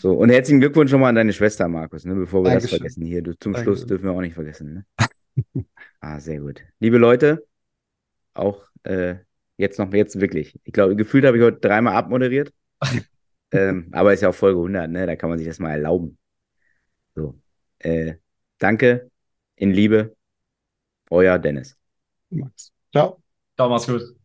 So, und herzlichen Glückwunsch nochmal an deine Schwester, Markus, ne, bevor wir das Dankeschön. vergessen. Hier, du, zum Dankeschön. Schluss dürfen wir auch nicht vergessen. Ne? ah, sehr gut. Liebe Leute, auch äh, jetzt noch, jetzt wirklich. Ich glaube, gefühlt habe ich heute dreimal abmoderiert. ähm, aber ist ja auch Folge 100, ne? Da kann man sich das mal erlauben. So. Äh, danke, in Liebe, euer Dennis. Max. Ciao. Ciao, mach's gut.